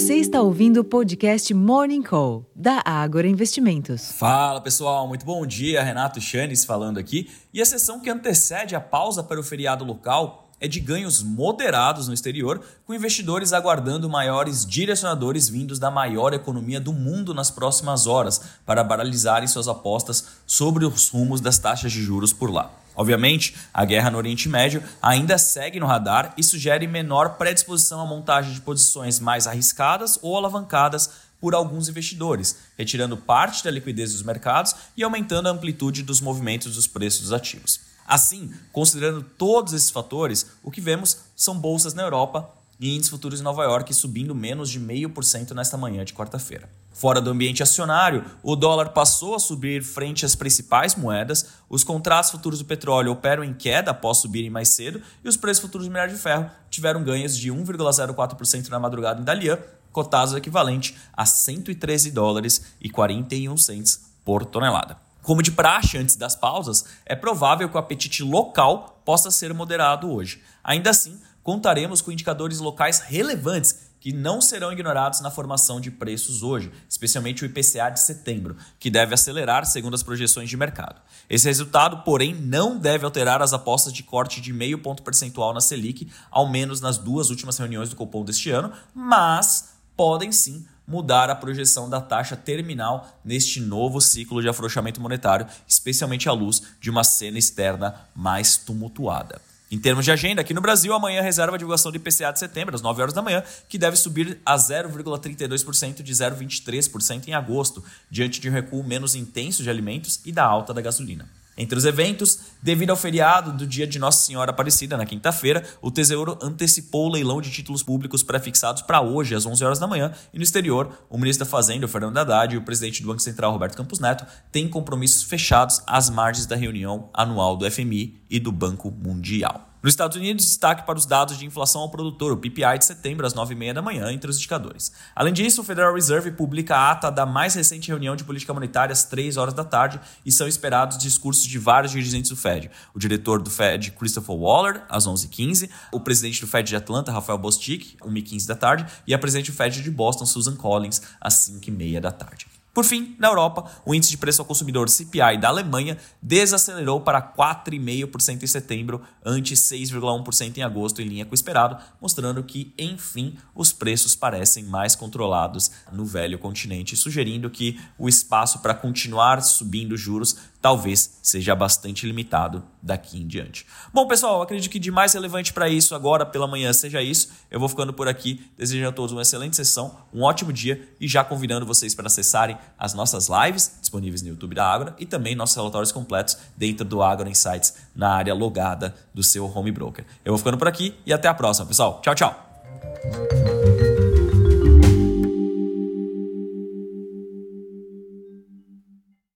Você está ouvindo o podcast Morning Call, da Ágora Investimentos. Fala pessoal, muito bom dia. Renato Chanes falando aqui. E a sessão que antecede a pausa para o feriado local é de ganhos moderados no exterior, com investidores aguardando maiores direcionadores vindos da maior economia do mundo nas próximas horas para baralizarem suas apostas sobre os rumos das taxas de juros por lá. Obviamente, a guerra no Oriente Médio ainda segue no radar e sugere menor predisposição à montagem de posições mais arriscadas ou alavancadas por alguns investidores, retirando parte da liquidez dos mercados e aumentando a amplitude dos movimentos dos preços dos ativos. Assim, considerando todos esses fatores, o que vemos são bolsas na Europa e índices futuros em Nova York subindo menos de 0,5% nesta manhã de quarta-feira. Fora do ambiente acionário, o dólar passou a subir frente às principais moedas, os contratos futuros do petróleo operam em queda após subirem mais cedo e os preços futuros do minério de ferro tiveram ganhos de 1,04% na madrugada em Dalian, cotados equivalente a 113 dólares e 41 cents por tonelada. Como de praxe antes das pausas, é provável que o apetite local possa ser moderado hoje. Ainda assim, contaremos com indicadores locais relevantes que não serão ignorados na formação de preços hoje, especialmente o IPCA de setembro, que deve acelerar segundo as projeções de mercado. Esse resultado, porém, não deve alterar as apostas de corte de meio ponto percentual na Selic, ao menos nas duas últimas reuniões do Copom deste ano, mas podem sim mudar a projeção da taxa terminal neste novo ciclo de afrouxamento monetário, especialmente à luz de uma cena externa mais tumultuada. Em termos de agenda, aqui no Brasil, amanhã reserva a divulgação do IPCA de setembro, às 9 horas da manhã, que deve subir a 0,32% de 0,23% em agosto, diante de um recuo menos intenso de alimentos e da alta da gasolina. Entre os eventos, devido ao feriado do dia de Nossa Senhora Aparecida, na quinta-feira, o Tesouro antecipou o leilão de títulos públicos prefixados para hoje, às 11 horas da manhã, e no exterior, o ministro da Fazenda, Fernando Haddad, e o presidente do Banco Central, Roberto Campos Neto, têm compromissos fechados às margens da reunião anual do FMI e do Banco Mundial. Nos Estados Unidos, destaque para os dados de inflação ao produtor, o PPI de setembro, às 9h30 da manhã, entre os indicadores. Além disso, o Federal Reserve publica a ata da mais recente reunião de política monetária às 3 horas da tarde e são esperados discursos de vários dirigentes do Fed. O diretor do Fed, Christopher Waller, às 11h15, o presidente do Fed de Atlanta, Rafael Bostic, 1h15 da tarde, e a presidente do Fed de Boston, Susan Collins, às 5h30 da tarde. Por fim, na Europa, o índice de preço ao consumidor CPI da Alemanha desacelerou para 4,5% em setembro, ante 6,1% em agosto, em linha com o esperado, mostrando que, enfim, os preços parecem mais controlados no velho continente, sugerindo que o espaço para continuar subindo juros talvez seja bastante limitado daqui em diante. Bom, pessoal, acredito que de mais relevante para isso agora pela manhã seja isso. Eu vou ficando por aqui, desejando a todos uma excelente sessão, um ótimo dia e já convidando vocês para acessarem as nossas lives disponíveis no YouTube da Agora e também nossos relatórios completos dentro do Agora Insights na área logada do seu home broker. Eu vou ficando por aqui e até a próxima, pessoal. Tchau, tchau.